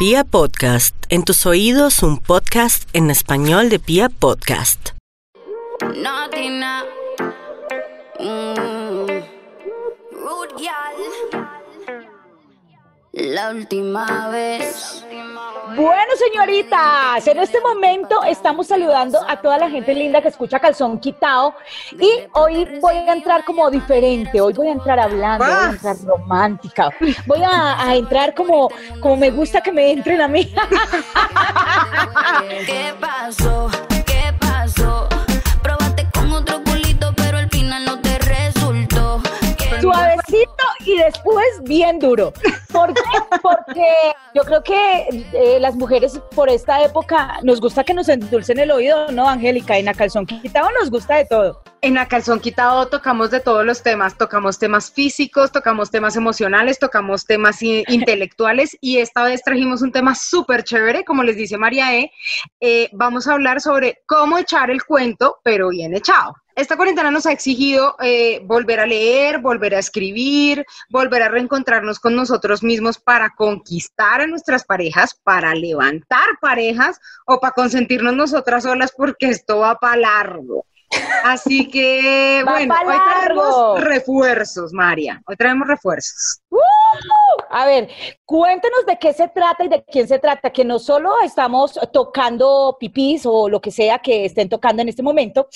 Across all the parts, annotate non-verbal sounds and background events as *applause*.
Pia Podcast, en tus oídos un podcast en español de Pia Podcast. Mm. La última vez. Bueno, señoritas, en este momento estamos saludando a toda la gente linda que escucha Calzón Quitado y hoy voy a entrar como diferente, hoy voy a entrar hablando, voy a entrar romántica, voy a, a entrar como, como me gusta que me entren a mí. *laughs* ¿Qué pasó? ¿Qué pasó? Probaste con otro culito, pero al final no te resultó. ¿Qué Suavecito y después bien duro. ¿Por qué? Porque yo creo que eh, las mujeres por esta época nos gusta que nos endulcen el oído, ¿no, Angélica? En la calzón quitado nos gusta de todo. En la calzón quitado tocamos de todos los temas, tocamos temas físicos, tocamos temas emocionales, tocamos temas intelectuales y esta vez trajimos un tema súper chévere, como les dice María E. Eh, vamos a hablar sobre cómo echar el cuento, pero bien echado. Esta cuarentena nos ha exigido eh, volver a leer, volver a escribir, volver a reencontrarnos con nosotros mismos para conquistar a nuestras parejas, para levantar parejas o para consentirnos nosotras solas porque esto va para largo. Así que, *laughs* bueno, hoy traemos refuerzos, María. Hoy traemos refuerzos. A ver, cuéntenos de qué se trata y de quién se trata, que no solo estamos tocando pipís o lo que sea que estén tocando en este momento,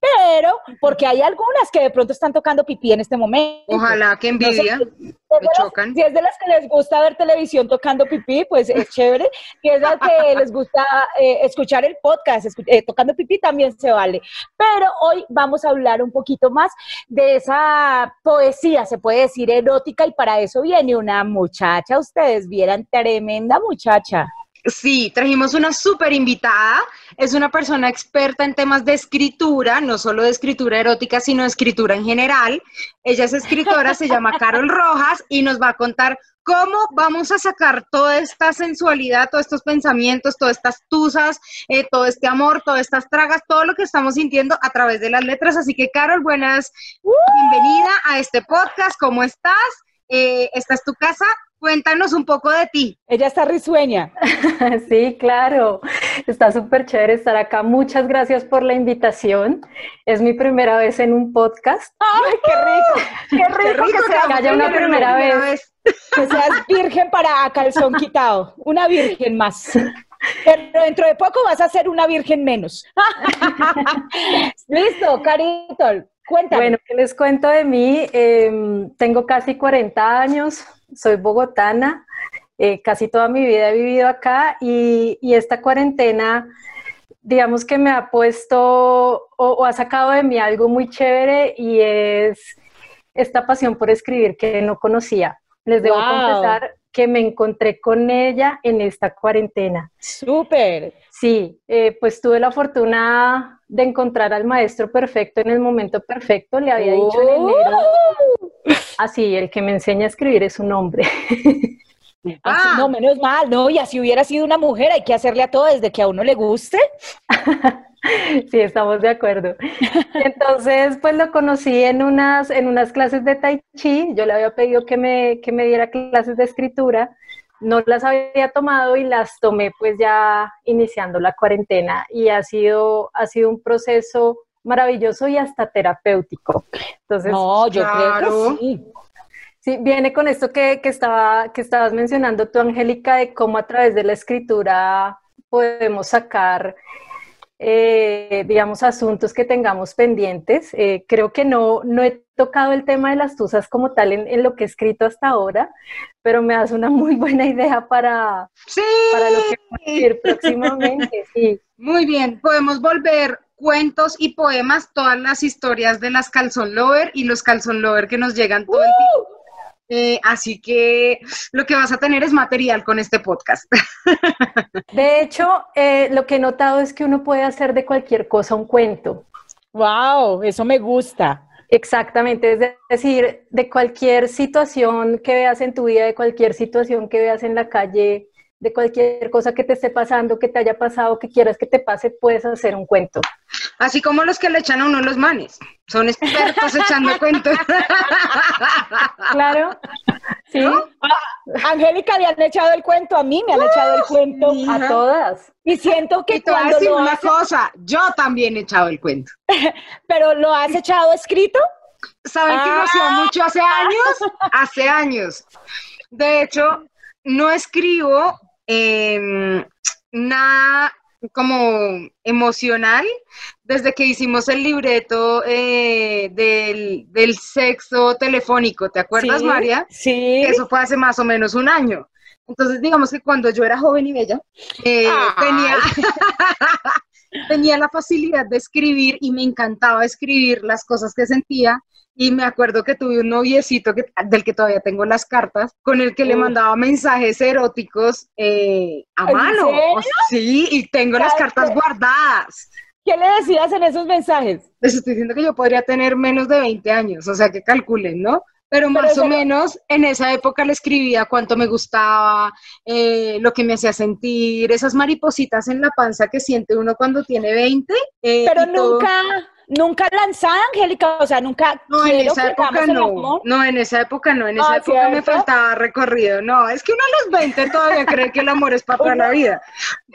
pero porque hay algunas que de pronto están tocando pipí en este momento. Ojalá que No sé, si es de las- chocan. Si es de las que les gusta ver televisión tocando pipí, pues es chévere. Si es de las que les gusta eh, escuchar el podcast escu- eh, tocando pipí, también se vale. Pero hoy vamos a hablar un poquito más de esa poesía, se puede decir erótica, y para eso viene una muchacha. Ustedes vieran, tremenda muchacha. Sí, trajimos una súper invitada. Es una persona experta en temas de escritura, no solo de escritura erótica, sino de escritura en general. Ella es escritora, se llama Carol Rojas y nos va a contar cómo vamos a sacar toda esta sensualidad, todos estos pensamientos, todas estas tusas, eh, todo este amor, todas estas tragas, todo lo que estamos sintiendo a través de las letras. Así que, Carol, buenas, bienvenida a este podcast. ¿Cómo estás? Eh, esta es tu casa. Cuéntanos un poco de ti. Ella está risueña. *laughs* Sí, claro. Está súper chévere estar acá. Muchas gracias por la invitación. Es mi primera vez en un podcast. ¡Ay, qué rico! ¡Qué rico, que, sea, que haya una primera vez. que seas virgen para calzón quitado! Una virgen más. Pero dentro de poco vas a ser una virgen menos. *laughs* Listo, Carito, cuéntame. Bueno, ¿qué les cuento de mí? Em, tengo casi 40 años, soy bogotana, eh, casi toda mi vida he vivido acá y, y esta cuarentena, digamos que me ha puesto o, o ha sacado de mí algo muy chévere y es esta pasión por escribir que no conocía. Les debo Wow. confesar que me encontré con ella en esta cuarentena. Súper. Sí, eh, pues tuve la fortuna de encontrar al maestro perfecto en el momento perfecto. Le había dicho en enero, así, el que me enseña a escribir es un hombre. *laughs* Ah. No, menos mal, no, y así hubiera sido una mujer, hay que hacerle a todo desde que a uno le guste. *laughs* Sí, estamos de acuerdo. Entonces, pues lo conocí en unas, en unas clases de Tai Chi. Yo le había pedido que me, que me diera clases de escritura. No las había tomado y las tomé pues ya iniciando la cuarentena y ha sido, ha sido un proceso maravilloso y hasta terapéutico. Entonces, No, yo creo claro. que sí. Sí, viene con esto que, que, estaba, que estabas mencionando tú, Angélica, de cómo a través de la escritura podemos sacar, eh, digamos, asuntos que tengamos pendientes. Eh, creo que no, no he tocado el tema de las tusas como tal en, en, lo que he escrito hasta ahora, pero me das una muy *laughs* buena idea para, Sí. para lo que voy a escribir próximamente. Sí. Muy bien, podemos volver cuentos y poemas, todas las historias de las calzón lover y los calzón lover que nos llegan todo el tiempo. Eh, así que lo que vas a tener es material con este podcast. *laughs* De hecho, eh, lo que he notado es que uno puede hacer de cualquier cosa un cuento. Wow, eso me gusta. Exactamente, es decir, de cualquier situación que veas en tu vida, de cualquier situación que veas en la calle, de cualquier cosa que te esté pasando, que te haya pasado, que quieras que te pase, puedes hacer un cuento. Así como los que le echan a uno los manes. Son expertos *laughs* echando cuentos. Claro. Sí, Ah, Angélica le han echado el cuento, a mí me han echado el cuento. a todas. Y siento que Y te voy a cuando decir lo una cosa, yo también he echado el cuento. *laughs* pero lo has echado escrito. ¿Saben que lo Ah. hacía mucho hace años? *laughs* Hace años. De hecho, no escribo em, nada como emocional desde que hicimos el libreto eh, del, del sexo telefónico. ¿Te acuerdas, Sí, María? Sí. Eso fue hace más o menos un año. Entonces, digamos que cuando yo era joven y bella, eh, tenía, *laughs* tenía la facilidad de escribir y me encantaba escribir las cosas que sentía. Y me acuerdo que tuve un noviecito que, del que todavía tengo las cartas, con el que le mandaba mensajes eróticos eh, a ¿En mano. serio? Sí, y tengo las cartas guardadas. ¿Qué le decías en esos mensajes? Les estoy diciendo que yo podría tener menos de 20 años, o sea que calculen, ¿no? Pero más o no- menos en esa época le escribía cuánto me gustaba, eh, lo que me hacía sentir, esas maripositas en la panza que siente uno cuando tiene 20. eh, Pero todo. Nunca, lanzada, Angélica, o sea, nunca No, en esa época no. No, en esa época no. En esa Ah, época me faltaba recorrido. No, es que uno a los 20 todavía cree que el amor es para toda la vida.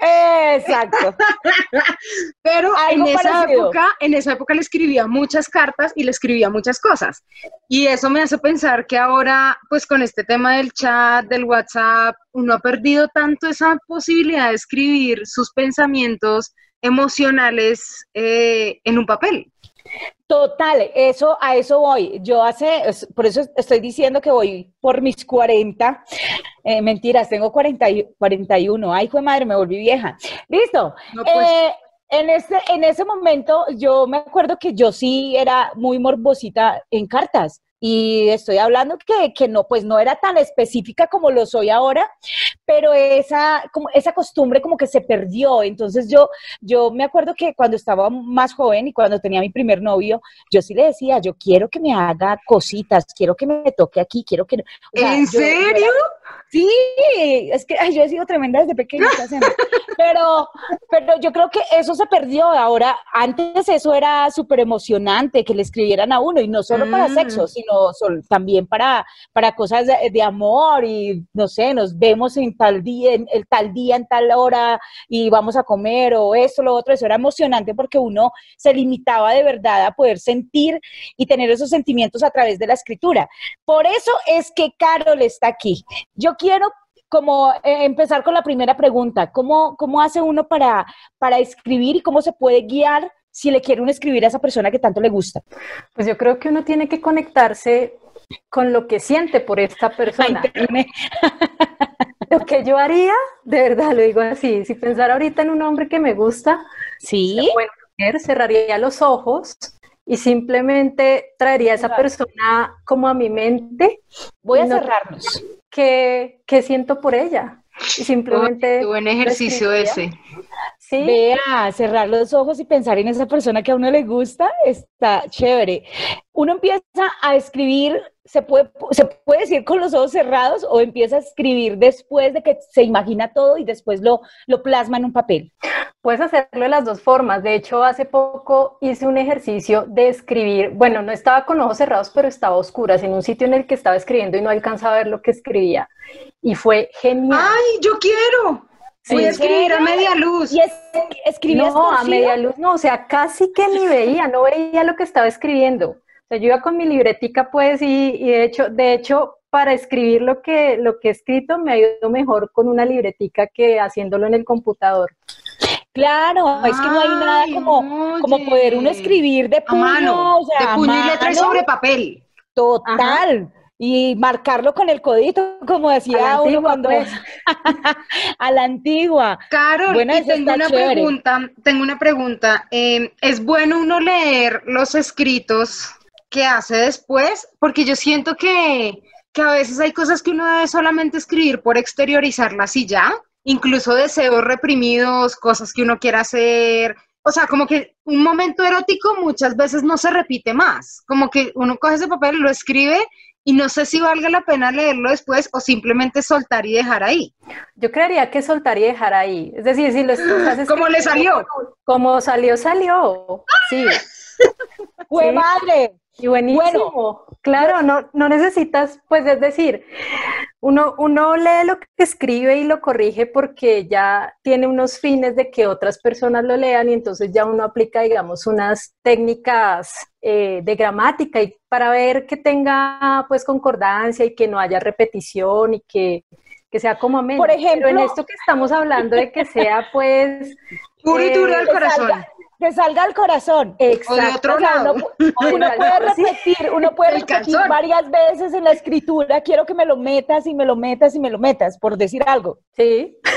Exacto. *laughs* Pero en esa parecido. época, en esa época le escribía muchas cartas y le escribía muchas cosas. Y eso me hace pensar que ahora, pues con este tema del chat, del WhatsApp, uno ha perdido tanto esa posibilidad de escribir sus pensamientos emocionales eh, en un papel. Total, eso, a eso voy. Yo hace, por eso estoy diciendo que voy por mis 40. Eh, mentiras, tengo 40 y- 41. Ay, fue madre, me volví vieja. Listo. No, pues, Eh, en, ese, en ese momento yo me acuerdo que yo sí era muy morbosita en cartas. Y estoy hablando que, que no, pues no era tan específica como lo soy ahora, pero esa, como, esa costumbre como que se perdió. Entonces yo, yo me acuerdo que cuando estaba más joven y cuando tenía mi primer novio, yo sí le decía, yo quiero que me haga cositas, quiero que me toque aquí, quiero que... o sea, ¿En yo- yo era- serio? Sí, es que ay, yo he sido tremenda desde pequeñita, *laughs* pero, pero yo creo que eso se perdió ahora. Antes eso era súper emocionante que le escribieran a uno y no solo para Mm. sexo, sino sol- también para, para cosas de, de amor y no sé, nos vemos en tal día, en tal día, en tal hora y vamos a comer o esto, lo otro. Eso era emocionante porque uno se limitaba de verdad a poder sentir y tener esos sentimientos a través de la escritura. Por eso es que Carol está aquí. Yo quiero como eh, empezar con la primera pregunta. ¿Cómo, cómo hace uno para, para escribir y cómo se puede guiar si le quiere uno escribir a esa persona que tanto le gusta? Pues yo creo que uno tiene que conectarse con lo que siente por esta persona. Internet. *laughs* Lo que yo haría, de verdad lo digo así, si pensara ahorita en un hombre que me gusta, Sí. bueno, mujer, cerraría los ojos y simplemente traería a esa persona como a mi mente, Voy a No- cerrarnos. que, que siento por ella. Y simplemente... Qué buen ejercicio ese. Sí, Vea, cerrar los ojos y pensar en esa persona que a uno le gusta, está chévere. Uno empieza a escribir, se puede, se puede decir con los ojos cerrados o empieza a escribir después de que se imagina todo y después lo, lo plasma en un papel. Puedes hacerlo de las dos formas. De hecho, hace poco hice un ejercicio de escribir. Bueno, no estaba con ojos cerrados, pero estaba a oscuras en un sitio en el que estaba escribiendo y no alcanzaba a ver lo que escribía. Y fue genial. ¡Ay, yo quiero! Voy ¿En a escribir a media luz. Y es, escribías No, a media luz, no, o sea, casi que ni veía, no veía lo que estaba escribiendo. O sea, yo iba con mi libretica, pues, y, y de hecho, de hecho, para escribir lo que, lo que he escrito me ha ido mejor con una libretica que haciéndolo en el computador. Claro, es que no hay nada como, como poder uno escribir de a puño, mano, o sea, de a puño y letra mano, sobre papel. Total. Y marcarlo con el codito, como decía A uno cuando pues. *laughs* a la antigua. Carol, Bueno, y tengo una chévere. pregunta, tengo una pregunta. Eh, ¿Es bueno uno leer los escritos que hace después? Porque yo siento que, que a veces hay cosas que uno debe solamente escribir por exteriorizarlas y ya, incluso deseos reprimidos, cosas que uno quiera hacer. O sea, como que un momento erótico muchas veces no se repite más. Como que uno coge ese papel, lo escribe y no sé si valga la pena leerlo después o simplemente soltar y dejar ahí. Yo creería que soltar y dejar ahí. Es decir, si lo estás *gasps* ¿Cómo le salió? Como salió, salió. Sí. *laughs* *laughs* ¡Fue madre! Y buenísimo. claro, no, no necesitas, pues es decir, uno, uno lee lo que escribe y lo corrige porque ya tiene unos fines de que otras personas lo lean y entonces ya uno aplica, digamos, unas técnicas eh, de gramática y para ver que tenga pues concordancia y que no haya repetición y que, que sea como ameno. Por ejemplo- Pero en esto que estamos hablando de que sea pues... *laughs* Puro y duro eh, al corazón. salga, que salga al corazón. Exacto. otro O sea, lado. uno, uno *laughs* puede repetir, uno puede El repetir varias veces en la escritura, quiero que me lo metas y me lo metas y me lo metas, por decir algo. Sí. *laughs*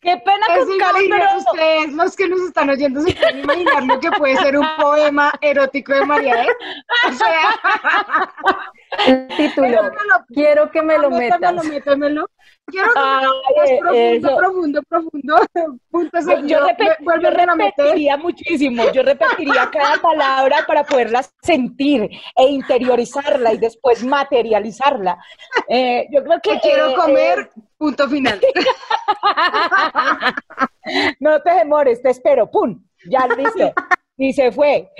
Qué pena Eso con Carol, imaginen pero ustedes, los que nos están oyendo, se pueden imaginar lo que puede ser un poema erótico de María E. O sea, El título. Quiero que me lo métamelo, metas. métamelo. Quiero que me lo metas profundo, profundo, profundo. *laughs* Punto yo, repet- yo Vuélvemelo a meter. repetiría muchísimo, yo repetiría cada palabra para poderla sentir e interiorizarla y después materializarla. Eh, yo creo que... Te quiero eh, comer, punto final. eh, *laughs* no te demores, te espero, ¡pum! Ya *laughs* listo. Y se fue.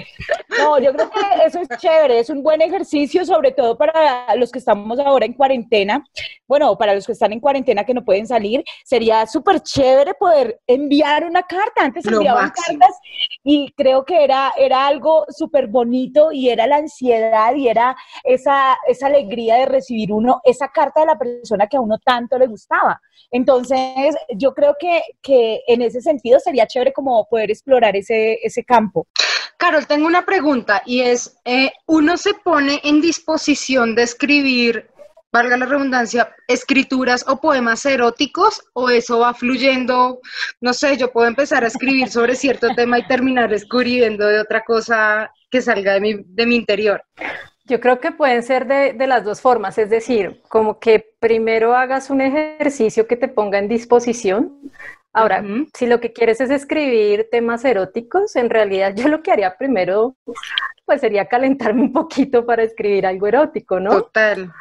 No, yo creo que eso es chévere, es un buen ejercicio, sobre todo para los que estamos ahora en cuarentena. Bueno, para los que están en cuarentena que no pueden salir, sería súper chévere poder enviar una carta. Antes Lo enviaban máximo. cartas y creo que era, era algo súper bonito y era la ansiedad y era esa, esa alegría de recibir uno, esa carta de la persona que a uno tanto le gustaba. Entonces, yo creo que, que en ese sentido sería chévere como poder explorar ese, ese campo. Carol, tengo una pregunta y es, eh, ¿uno se pone en disposición de escribir, valga la redundancia, escrituras o poemas eróticos o eso va fluyendo? No sé, yo puedo empezar a escribir sobre cierto *laughs* tema y terminar escribiendo de otra cosa que salga de mi, de mi interior. Yo creo que pueden ser de, de las dos formas, es decir, como que primero hagas un ejercicio que te ponga en disposición. Ahora, si lo que quieres es escribir temas eróticos, en realidad yo lo que haría primero, pues sería calentarme un poquito para escribir algo erótico, ¿no? Total.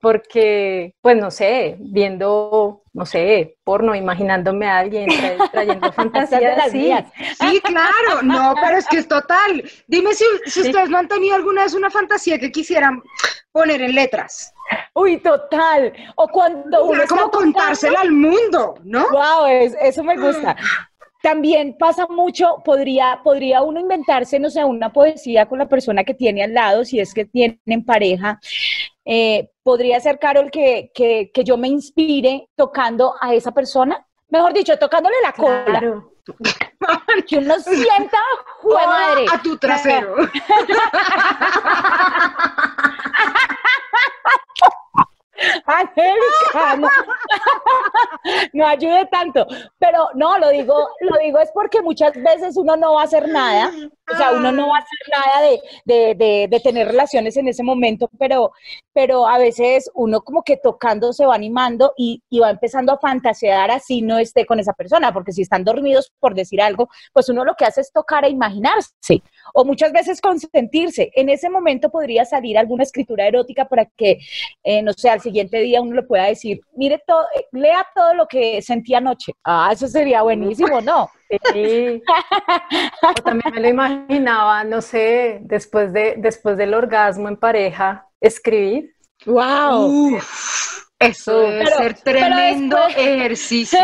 Porque, pues no sé, viendo, no sé, porno, imaginándome a alguien tra- *laughs* trayendo fantasías las así. mías. Sí, claro, no, pero es que es total. Dime si, si Sí. ustedes no han tenido alguna vez una fantasía que quisieran poner en letras. Uy, total. O cuando uno está como contársela al mundo, ¿no? Wow, es- eso me gusta. También pasa mucho, podría, podría uno inventarse, no sé, una poesía con la persona que tiene al lado, si es que tienen pareja. Eh, podría ser, Carol, que, que, que yo me inspire tocando a esa persona. Mejor dicho, tocándole la cola. Claro. *laughs* Que uno sienta, ¡jue *laughs* madre! a tu trasero. *laughs* No, *laughs* no ayude tanto. Pero no, lo digo, lo digo es porque muchas veces uno no va a hacer nada, o sea, uno no va a hacer nada de, de, de, de tener relaciones en ese momento, pero, pero a veces uno como que tocando se va animando y, y va empezando a fantasear así no esté con esa persona, porque si están dormidos, por decir algo, pues uno lo que hace es tocar e imaginarse, o muchas veces consentirse. En ese momento podría salir alguna escritura erótica para que eh, no sé, al siguiente día uno le pueda decir, mire todo, eh, lea todo lo que sentí anoche. Ah, eso sería buenísimo, ¿no? Sí. O también me lo imaginaba, no sé, después, de, después del orgasmo en pareja, escribir. ¡Wow! Uf, eso debe Pero- ser tremendo después- *laughs* ejercicio.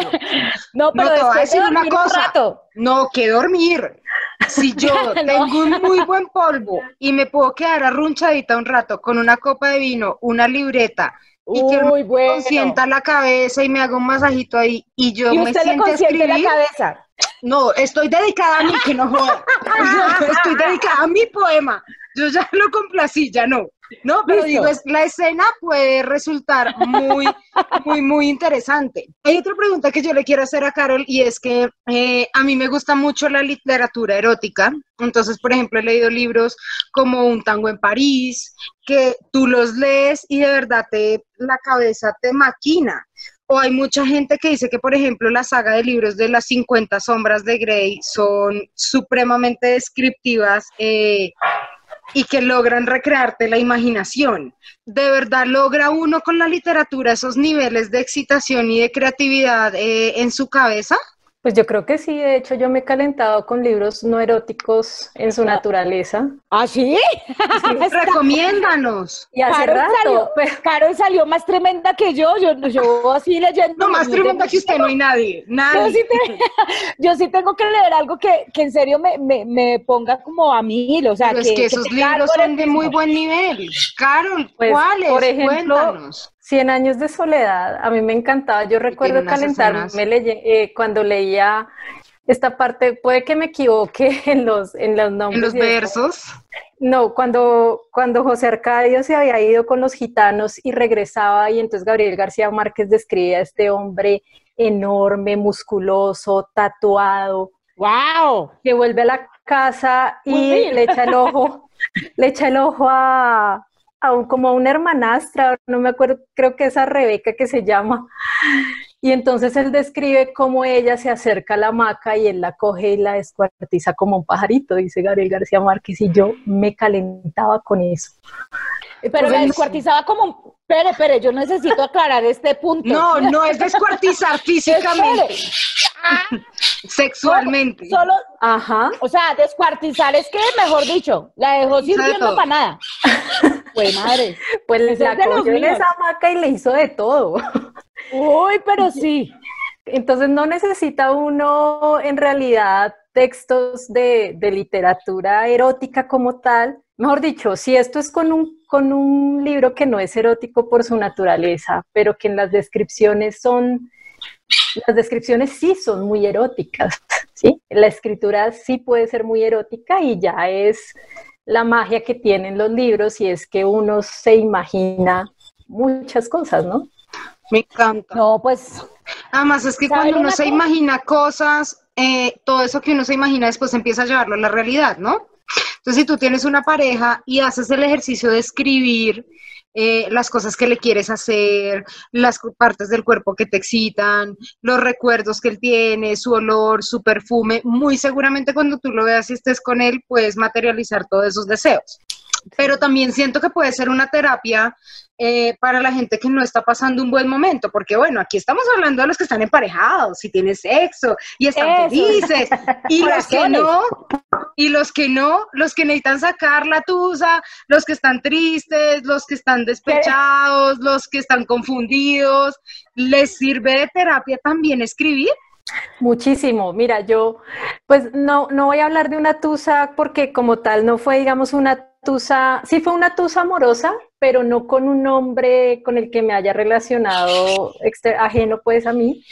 No, pero No, te voy a decir una un cosa. No, que dormir. Si yo *laughs* tengo un muy buen polvo y me puedo quedar arrunchadita un rato con una copa de vino, una libreta y que me bueno. consienta la cabeza y me haga un masajito ahí y yo Y me usted le siento consiente la escribir, cabeza. No, estoy dedicada a mí, que no joda. Estoy dedicada a mi poema. Yo ya lo complací, ya no. No, pero Listo. digo, es, la escena puede resultar muy, muy, muy interesante. Hay otra pregunta que yo le quiero hacer a Carol y es que eh, a mí me gusta mucho la literatura erótica. Entonces, por ejemplo, he leído libros como Un tango en París, que tú los lees y de verdad te, la cabeza te maquina. O hay mucha gente que dice que, por ejemplo, la saga de libros de las 50 sombras de Grey son supremamente descriptivas eh, y que logran recrearte la imaginación. ¿De verdad logra uno con la literatura esos niveles de excitación y de creatividad eh, en su cabeza? Pues yo creo que sí, de hecho yo me he calentado con libros no eróticos en su naturaleza. ¿Ah, sí? *laughs* Recomiéndanos. Y hace rato, salió, pero- Carol salió más tremenda que yo, yo, yo así leyendo. No, más tremenda que usted no hay nadie. Yo sí, te- *laughs* yo sí tengo que leer algo que, que en serio me, me, me ponga como a mí, o sea, Pero es que esos libros son de muy buen nivel. Carol, Pues, ¿cuáles? por ejemplo, Cuéntanos. Cien años de soledad, a mí me encantaba. Yo recuerdo calentarme eh, cuando leía esta parte, puede que me equivoque *laughs* en los, en los nombres. En los versos. No, cuando, cuando José Arcadio se había ido con los gitanos y regresaba, y entonces Gabriel García Márquez describía a este hombre enorme, musculoso, tatuado, ¡Wow! que vuelve a la casa y le echa el ojo, *laughs* le echa el ojo a, a un- como a una hermanastra, no me acuerdo, creo que es a Rebeca que se llama. Y entonces él describe cómo ella se acerca a la hamaca y él la coge y la descuartiza como un pajarito, dice Gabriel García Márquez, y yo me calentaba con eso. Pero la Buenísimo. descuartizaba como, espere, espere, yo necesito aclarar este punto. No, no es *laughs* descuartizar físicamente, sexualmente. Solo, Ajá. o sea, descuartizar es que, mejor dicho, la dejó sirviendo para nada. Pues madre. Pues la cogió en esa hamaca y le hizo de todo. Uy, pero sí. Entonces no necesita uno en realidad textos de, de literatura erótica como tal. Mejor dicho, si esto es con un, con un libro que no es erótico por su naturaleza, pero que en las descripciones son, las descripciones sí son muy eróticas, *laughs* ¿sí? La escritura sí puede ser muy erótica y ya es la magia que tienen los libros y es que uno se imagina muchas cosas, ¿no? Me encanta. No, pues Además, es que ¿Saben cuando uno se cosa? imagina cosas, eh, todo eso que uno se imagina después empieza a llevarlo a la realidad, ¿no? Entonces, si tú tienes una pareja y haces el ejercicio de escribir eh, las cosas que le quieres hacer, las partes del cuerpo que te excitan, los recuerdos que él tiene, su olor, su perfume, muy seguramente cuando tú lo veas y estés con él, puedes materializar todos esos deseos. Pero también siento que puede ser una terapia eh, para la gente que no está pasando un buen momento, porque bueno, aquí estamos hablando de los que están emparejados y tienen sexo y están Eso. felices, y los que no, y los que no, los que necesitan sacar la tusa, los que están tristes, los que están despechados, los que están confundidos, ¿les sirve de terapia también escribir? Muchísimo. Mira, yo pues no, no voy a hablar de una tusa porque como tal no fue, digamos, una tusa, sí fue una tusa amorosa, pero no con un hombre con el que me haya relacionado ajeno pues a mí,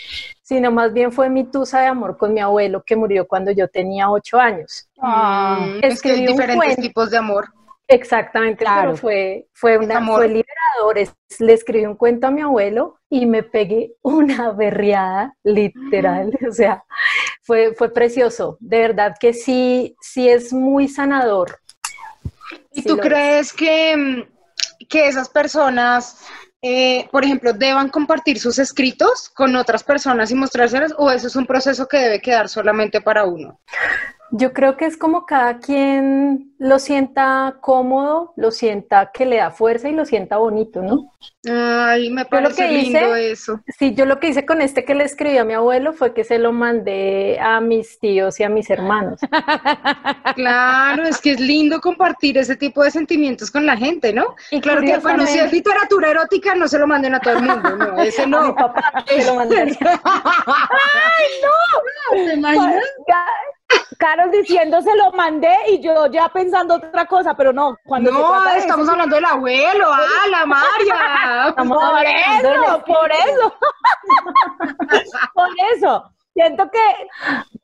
sino más bien fue mi tusa de amor con mi abuelo que murió cuando yo tenía ocho años. ah, Mm, es que hay escribí un diferentes cuento. tipos de amor. Exactamente, Claro. pero fue, fue, una, amor. fue liberador. Es- le escribí un cuento a mi abuelo y me pegué una *laughs* berriada, literal. *laughs* O sea, fue, fue precioso. De verdad que sí, sí es muy sanador. ¿Y Sí tú crees que, mm, que esas personas, eh, por ejemplo, deban compartir sus escritos con otras personas y mostrárselas o eso es un proceso que debe quedar solamente para uno? Yo creo que es como cada quien lo sienta cómodo, lo sienta que le da fuerza y lo sienta bonito, ¿no? Ay, me parece que lindo hice- eso. Sí, yo lo que hice con este que le escribí a mi abuelo fue que se lo mandé a mis tíos y a mis hermanos. *laughs* Claro, es que es lindo compartir ese tipo de sentimientos con la gente, ¿no? Y claro que, bueno, si es literatura erótica, no se lo manden a todo el mundo, no, *laughs* ese A mi no. papá se lo mandaría. *laughs* ¿Te imaginas? Ca- Carol diciendo se lo mandé y yo ya pensando otra cosa, pero no, cuando se No, trata de estamos eso- hablando del abuelo, ah, la María. *laughs* Por eso, por eso. *laughs* por eso. Siento que,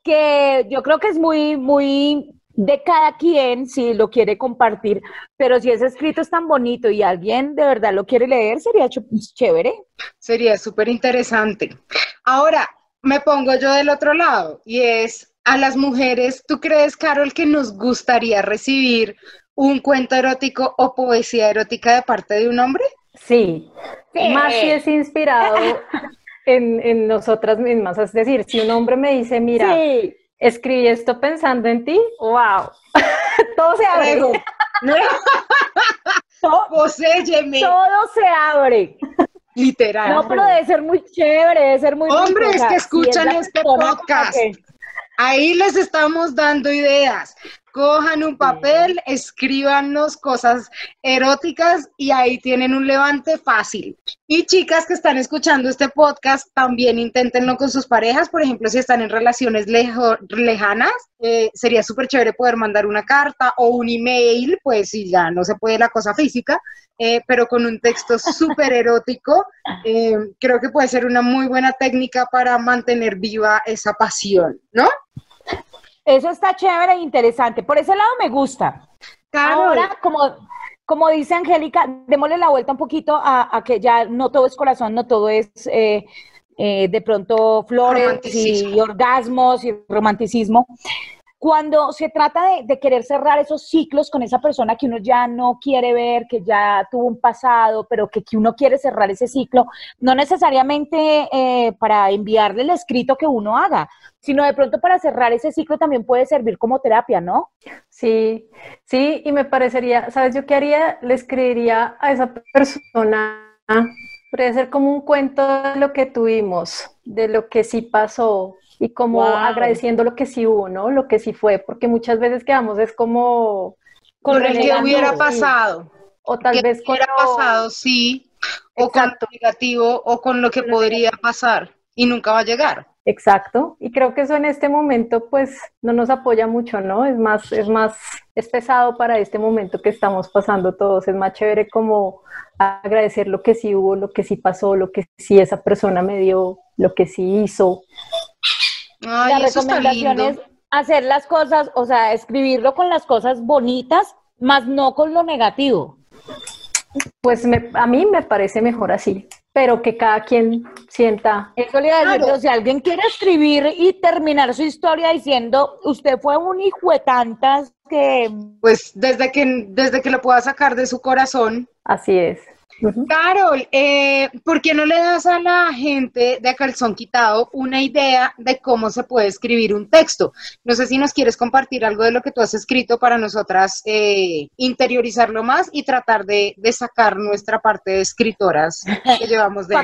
que yo creo que es muy, muy de cada quien si lo quiere compartir, pero si ese escrito es tan bonito y alguien de verdad lo quiere leer, sería ch- chévere. Sería súper interesante. Ahora, me pongo yo del otro lado y es a las mujeres, ¿tú crees, Carol, que nos gustaría recibir un cuento erótico o poesía erótica de parte de un hombre? Sí, Sí. más si es inspirado *laughs* en, en nosotras mismas. Es decir, si un hombre me dice, mira, Sí. escribí esto pensando en ti, wow, *laughs* todo se abre. Luego, *laughs* To- poséyeme. todo se abre. literal. No, pero debe ser muy chévere, debe ser muy Hombre, rico, o es sea, que si escuchan la este podcast. que- Ahí les estamos dando ideas. Cojan un papel, escríbanos cosas eróticas y ahí tienen un levante fácil. Y chicas que están escuchando este podcast, también inténtenlo con sus parejas. Por ejemplo, si están en relaciones lejo- lejanas, eh, sería súper chévere poder mandar una carta o un email, pues si ya no se puede la cosa física, eh, pero con un texto *laughs* súper erótico. eh, creo que puede ser una muy buena técnica para mantener viva esa pasión, ¿no? Eso está chévere e interesante. Por ese lado me gusta. Ahora, como, como dice Angélica, démosle la vuelta un poquito a, a que ya no todo es corazón, no todo es eh, eh, de pronto flores y orgasmos y romanticismo. Cuando se trata de, querer cerrar esos ciclos con esa persona que uno ya no quiere ver, que ya tuvo un pasado, pero que, que uno quiere cerrar ese ciclo, no necesariamente eh, para enviarle el escrito que uno haga, sino de pronto para cerrar ese ciclo también puede servir como terapia, ¿no? Sí, sí, y me parecería, ¿sabes yo qué haría? Le escribiría a esa persona, podría ser como un cuento de lo que tuvimos, de lo que sí pasó y como Wow. agradeciendo lo que sí hubo, ¿no? Lo que sí fue, porque muchas veces quedamos es como con el que hubiera sí. pasado. o tal que vez con hubiera lo- pasado, sí, o con lo Exacto. negativo, o con lo que Con lo podría pasar y nunca va a llegar. Exacto, y creo que eso en este momento pues no nos apoya mucho, ¿no? Es más, es más, es pesado para este momento que estamos pasando todos, es más chévere como agradecer lo que sí hubo, lo que sí pasó, lo que sí esa persona me dio, lo que sí hizo. Ay, la eso está recomendación lindo. es hacer las cosas, o sea, escribirlo con las cosas bonitas, más no con lo negativo. Pues me- a mí me parece mejor así, pero que cada quien sienta, Eso le decir, Claro. o sea, alguien quiere escribir y terminar su historia diciendo, usted fue un hijo de tantas que... Pues desde que, desde que lo pueda sacar de su corazón. así es. Carol, eh, ¿por qué no le das a la gente de calzón quitado una idea de cómo se puede escribir un texto? No sé si nos quieres compartir algo de lo que tú has escrito para nosotras eh, interiorizarlo más y tratar de, de sacar nuestra parte de escritoras que *laughs* llevamos de...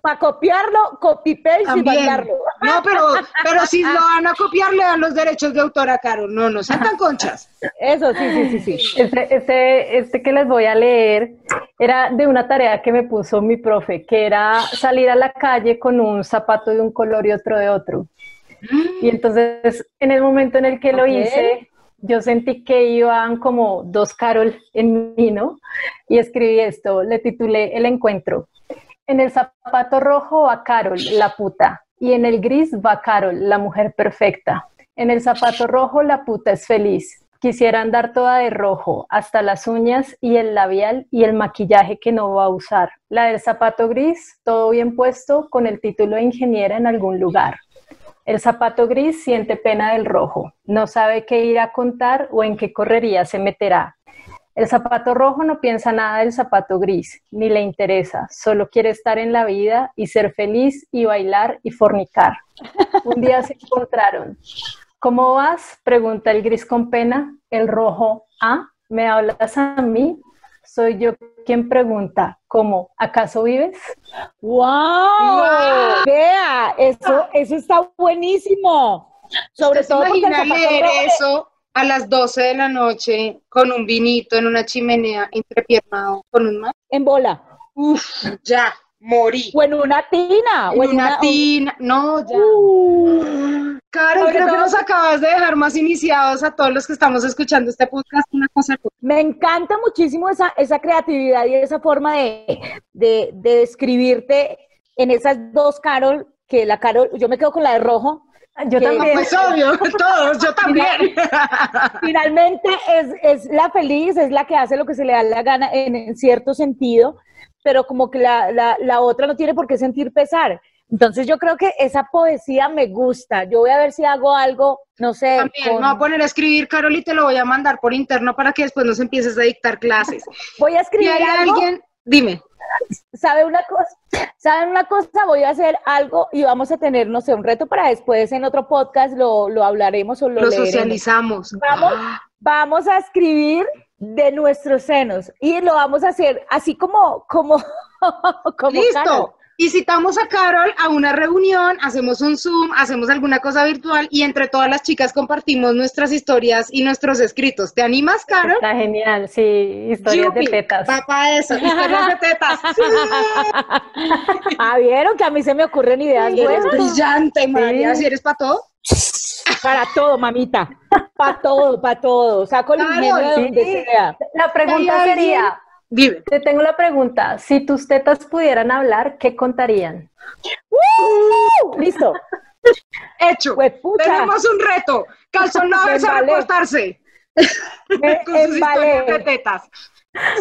Para copiarlo, copy-paste y mandarlo. No, pero, pero si lo *laughs* van a copiar, le dan los derechos de autor a Carol. No, no sean tan conchas. Eso, sí, sí, sí, sí. Este, este, este que les voy a leer era de una tarea que me puso mi profe, que era salir a la calle con un zapato de un color y otro de otro. Y entonces, en el momento en el que lo hice, yo sentí que iban como dos Carol en mí, ¿no? Y escribí esto, le titulé El encuentro. En el zapato rojo va Carol, la puta, y en el gris va Carol, la mujer perfecta. En el zapato rojo la puta es feliz. Quisiera andar toda de rojo, hasta las uñas y el labial y el maquillaje que no va a usar. La del zapato gris, todo bien puesto, con el título de ingeniera en algún lugar. El zapato gris siente pena del rojo, no sabe qué ir a contar o en qué correría se meterá. El zapato rojo no piensa nada del zapato gris, ni le interesa, solo quiere estar en la vida y ser feliz y bailar y fornicar. Un día se encontraron. ¿Cómo vas? Pregunta el gris con pena. El rojo, ¿ah? ¿Me hablas a mí? Soy yo quien pregunta, ¿cómo? ¿Acaso vives? ¡Wow! Vea, eso, eso está buenísimo. Sobre ¿Usted todo se porque el imagina zapato leer eso a las 12 de la noche con un vinito en una chimenea entrepiernado con un mar? en bola. Uf, ya, morí. O en una tina. o En una tina. No, ya. Uh, Carol, Sobre creo que nos acabas de dejar más iniciados a todos los que estamos escuchando este podcast. Una cosa Me encanta muchísimo esa, esa creatividad y esa forma de, de, de describirte en esas dos Carol, que la Carol, yo me quedo con la de rojo. Yo también. Pues obvio, *laughs* todos, yo también. Finalmente es, es la feliz, es la que hace lo que se le da la gana en, en cierto sentido, pero como que la, la, la otra no tiene por qué sentir pesar. Entonces yo creo que esa poesía me gusta. Yo voy a ver si hago algo, no sé. También con- me voy a poner a escribir, Carol, y te lo voy a mandar por interno para que después nos empieces a dictar clases. *laughs* voy a Si escribir hay algo. alguien, dime. ¿Sabe una cosa? ¿Saben una cosa? Voy a hacer algo y vamos a tener, no sé, un reto para después en otro podcast lo, lo hablaremos o lo, Lo leeremos. socializamos. Vamos, *gasps* vamos a escribir de nuestros senos y lo vamos a hacer así como, como, *laughs* como Listo. Carol. Y citamos a Carol a una reunión, hacemos un Zoom, hacemos alguna cosa virtual y entre todas las chicas compartimos nuestras historias y nuestros escritos. ¿Te animas, Carol? Está genial, sí, historias de tetas. Para eso, historias de tetas. *laughs* Ah, vieron que a mí se me ocurren ideas buenas brillante, María. Si eres para todo. Para todo, mamita. Para todo, para todo. Saco el Claro, de sí. donde sea. La pregunta sería, Dime. te tengo la pregunta, si tus tetas pudieran hablar, ¿qué contarían? Listo. Hecho. Huepucha. Tenemos un reto. Calzón Lovers a Embalé. reportarse. Me con sus historias de tetas.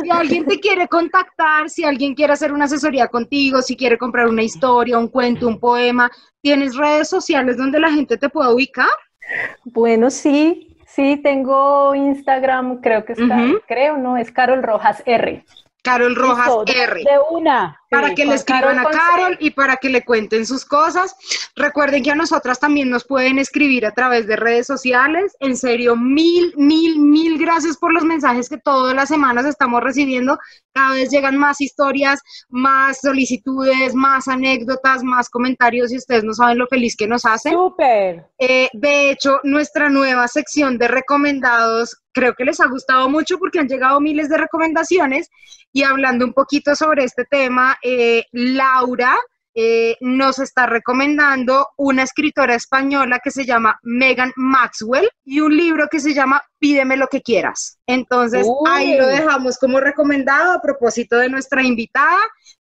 Si alguien te quiere contactar, si alguien quiere hacer una asesoría contigo, si quiere comprar una historia, un cuento, un poema, ¿tienes redes sociales donde la gente te pueda ubicar? Bueno, sí, sí, tengo Instagram, creo que está, creo, no, es Carol Rojas R. Carol Rojas Listo, R. De una. Para que le escriban a. Carol y para que le cuenten sus cosas. Recuerden que a nosotras también nos pueden escribir a través de redes sociales. En serio, mil, mil, mil gracias por los mensajes que todas las semanas estamos recibiendo. Cada vez llegan más historias, más solicitudes, más anécdotas, más comentarios y ustedes no saben lo feliz que nos hacen. Súper. Eh, de hecho, nuestra nueva sección de recomendados creo que les ha gustado mucho porque han llegado miles de recomendaciones y hablando un poquito sobre este tema, eh, Laura eh, nos está recomendando una escritora española que se llama Megan Maxwell y un libro que se llama Pídeme lo que quieras. Entonces, Uy. ahí lo dejamos como recomendado a propósito de nuestra invitada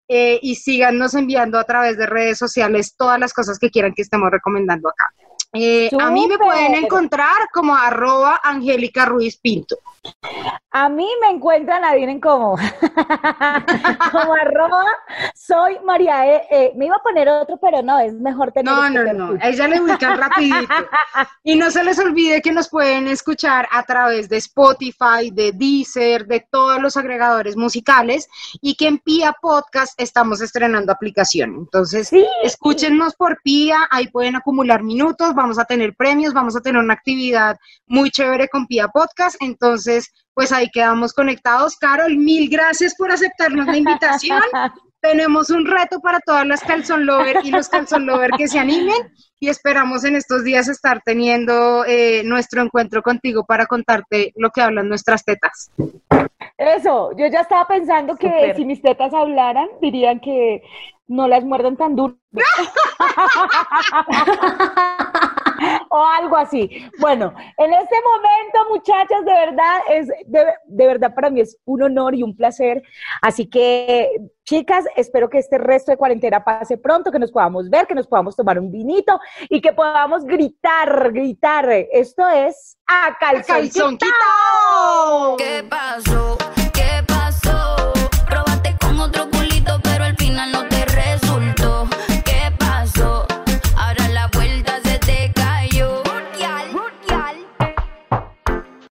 eh, y síganos enviando a través de redes sociales todas las cosas que quieran que estemos recomendando acá. Eh, a mí me pueden encontrar como arroba Angélica Ruiz Pinto. A mí me encuentran, adivinen cómo. *laughs* como arroba, soy María E. eh, me iba a poner otro, pero no, es mejor tener No, este no, perfil. no, ella le ubican *laughs* rapidito. Y no se les olvide que nos pueden escuchar a través de Spotify, de Deezer, de todos los agregadores musicales y que en Pia Podcast estamos estrenando aplicación. Entonces, Sí. escúchenos por Pia, ahí pueden acumular minutos, vamos a tener premios, vamos a tener una actividad muy chévere con Pia Podcast. Entonces, pues ahí quedamos conectados. Carol, mil gracias por aceptarnos la invitación. *laughs* Tenemos un reto para todas las calzón lover y los calzón lover que se animen y esperamos en estos días estar teniendo eh, nuestro encuentro contigo para contarte lo que hablan nuestras tetas. Eso, yo ya estaba pensando que si mis tetas hablaran, dirían que no las muerden tan duro. *laughs* *laughs* o algo así. Bueno, en este momento, muchachas, de verdad, es de, de verdad para mí es un honor y un placer. Así que, chicas, espero que este resto de cuarentena pase pronto, que nos podamos ver, que nos podamos tomar un vinito y que podamos gritar, gritar. Esto es a calzón, ¡Calzón quitado. quitado! ¿Qué pasó?